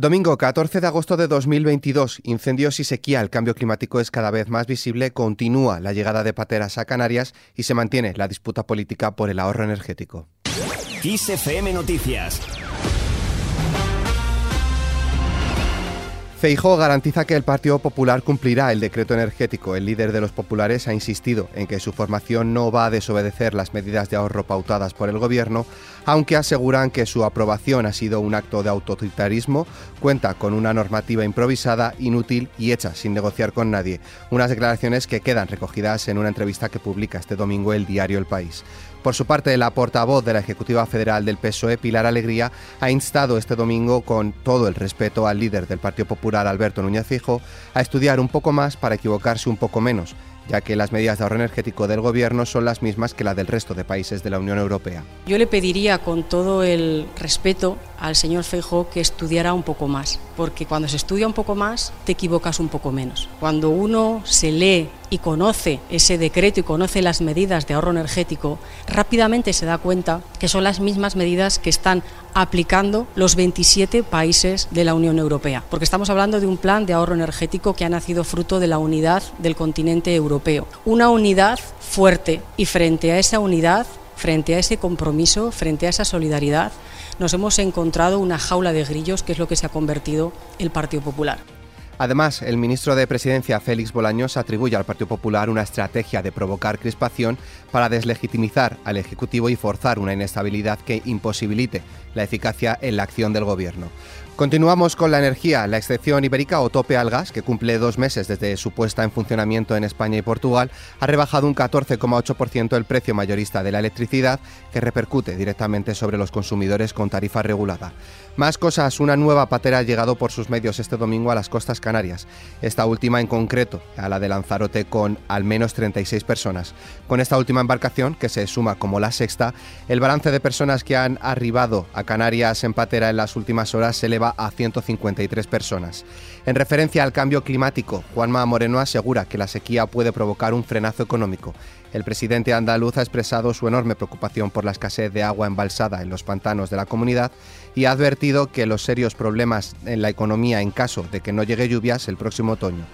Domingo 14 de agosto de 2022, incendios y sequía. El cambio climático es cada vez más visible, continúa la llegada de pateras a Canarias y se mantiene la disputa política por el ahorro energético. Noticias Feijóo garantiza que el Partido Popular cumplirá el decreto energético. El líder de los populares ha insistido en que su formación no va a desobedecer las medidas de ahorro pautadas por el gobierno, aunque aseguran que su aprobación ha sido un acto de autoritarismo, cuenta con una normativa improvisada, inútil y hecha sin negociar con nadie. Unas declaraciones que quedan recogidas en una entrevista que publica este domingo el diario El País. Por su parte, la portavoz de la Ejecutiva Federal del PSOE, Pilar Alegría, ha instado este domingo, con todo el respeto al líder del Partido Popular, Alberto Núñez Fijo, a estudiar un poco más para equivocarse un poco menos ya que las medidas de ahorro energético del Gobierno son las mismas que las del resto de países de la Unión Europea. Yo le pediría con todo el respeto al señor Feijóo que estudiara un poco más, porque cuando se estudia un poco más te equivocas un poco menos. Cuando uno se lee y conoce ese decreto y conoce las medidas de ahorro energético, rápidamente se da cuenta que son las mismas medidas que están aplicando los 27 países de la Unión Europea, porque estamos hablando de un plan de ahorro energético que ha nacido fruto de la unidad del continente europeo. Una unidad fuerte y frente a esa unidad, frente a ese compromiso, frente a esa solidaridad, nos hemos encontrado una jaula de grillos que es lo que se ha convertido el Partido Popular. Además, el ministro de Presidencia, Félix Bolaños, atribuye al Partido Popular una estrategia de provocar crispación para deslegitimizar al Ejecutivo y forzar una inestabilidad que imposibilite la eficacia en la acción del Gobierno. Continuamos con la energía. La excepción ibérica o tope al gas, que cumple dos meses desde su puesta en funcionamiento en España y Portugal, ha rebajado un 14,8% el precio mayorista de la electricidad, que repercute directamente sobre los consumidores con tarifa regulada. Más cosas, una nueva patera ha llegado por sus medios este domingo a las costas canarias. Esta última en concreto, a la de Lanzarote, con al menos 36 personas. Con esta última embarcación, que se suma como la sexta, el balance de personas que han arribado a Canarias en patera en las últimas horas se eleva a 153 personas. En referencia al cambio climático, Juanma Moreno asegura que la sequía puede provocar un frenazo económico. El presidente andaluz ha expresado su enorme preocupación por la escasez de agua embalsada en los pantanos de la comunidad y ha advertido que los serios problemas en la economía en caso de que no llegue lluvias el próximo otoño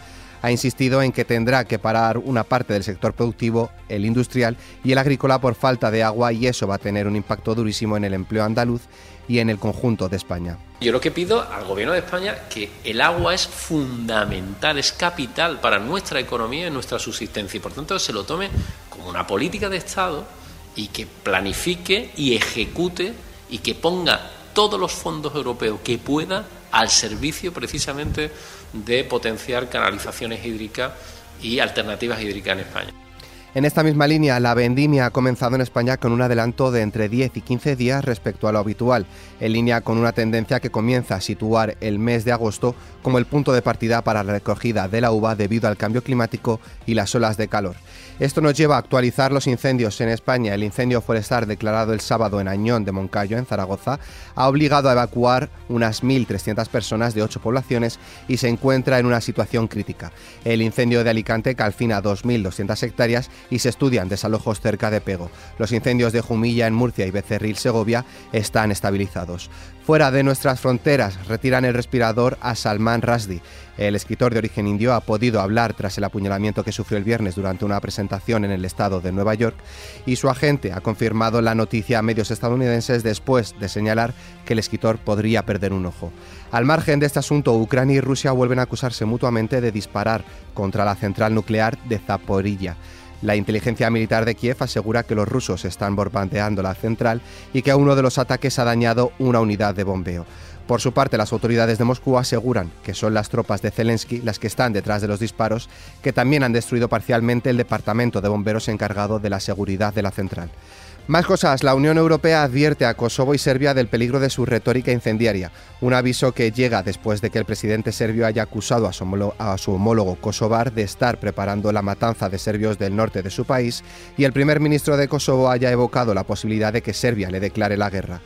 ha insistido en que tendrá que parar una parte del sector productivo, el industrial y el agrícola por falta de agua y eso va a tener un impacto durísimo en el empleo andaluz y en el conjunto de España. Yo lo que pido al gobierno de España que el agua es fundamental, es capital para nuestra economía y nuestra subsistencia y por tanto se lo tome como una política de Estado y que planifique y ejecute y que ponga todos los fondos europeos que pueda al servicio precisamente de potenciar canalizaciones hídricas y alternativas hídricas en España. En esta misma línea, la vendimia ha comenzado en España con un adelanto de entre 10 y 15 días respecto a lo habitual, en línea con una tendencia que comienza a situar el mes de agosto como el punto de partida para la recogida de la uva debido al cambio climático y las olas de calor. Esto nos lleva a actualizar los incendios en España. El incendio forestal declarado el sábado en Añón de Moncayo, en Zaragoza, ha obligado a evacuar unas 1.300 personas de ocho poblaciones y se encuentra en una situación crítica. El incendio de Alicante calcina 2.200 hectáreas y se estudian desalojos cerca de Pego. Los incendios de Jumilla en Murcia y Becerril, Segovia, están estabilizados. Fuera de nuestras fronteras, retiran el respirador a Salman Rushdie. El escritor de origen indio ha podido hablar tras el apuñalamiento que sufrió el viernes durante una presentación en el estado de Nueva York y su agente ha confirmado la noticia a medios estadounidenses después de señalar que el escritor podría perder un ojo. Al margen de este asunto, Ucrania y Rusia vuelven a acusarse mutuamente de disparar contra la central nuclear de Zaporilla. La inteligencia militar de Kiev asegura que los rusos están bombardeando la central y que uno de los ataques ha dañado una unidad de bombeo. Por su parte, las autoridades de Moscú aseguran que son las tropas de Zelensky las que están detrás de los disparos, que también han destruido parcialmente el departamento de bomberos encargado de la seguridad de la central. Más cosas, la Unión Europea advierte a Kosovo y Serbia del peligro de su retórica incendiaria, un aviso que llega después de que el presidente serbio haya acusado a su, homólogo, kosovar de estar preparando la matanza de serbios del norte de su país y el primer ministro de Kosovo haya evocado la posibilidad de que Serbia le declare la guerra.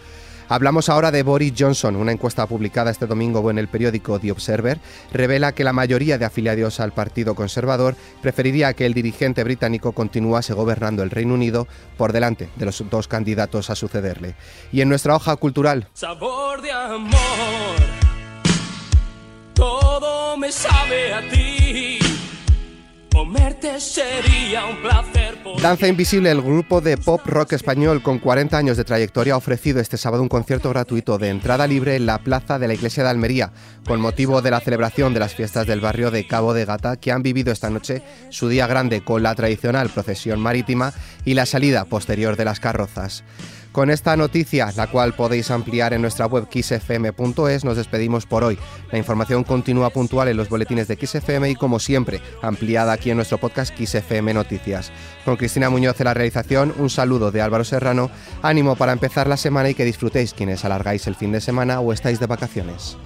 Hablamos ahora de Boris Johnson. Una encuesta publicada este domingo en el periódico The Observer revela que la mayoría de afiliados al Partido Conservador preferiría que el dirigente británico continuase gobernando el Reino Unido por delante de los dos candidatos a sucederle. Y en nuestra hoja cultural. Sabor de amor te sabe a ti. Comerte sería un placer. Danza Invisible, el grupo de pop rock español con 40 años de trayectoria, ha ofrecido este sábado un concierto gratuito de entrada libre en la plaza de la iglesia de Almería, con motivo de la celebración de las fiestas del barrio de Cabo de Gata, que han vivido esta noche su día grande con la tradicional procesión marítima y la salida posterior de las carrozas. Con esta noticia, la cual podéis ampliar en nuestra web xfm.es, nos despedimos por hoy. La información continúa puntual en los boletines de XFM y, como siempre, ampliada aquí en nuestro podcast XFM Noticias. Con Cristina Muñoz en la realización, un saludo de Álvaro Serrano, ánimo para empezar la semana y que disfrutéis quienes alargáis el fin de semana o estáis de vacaciones.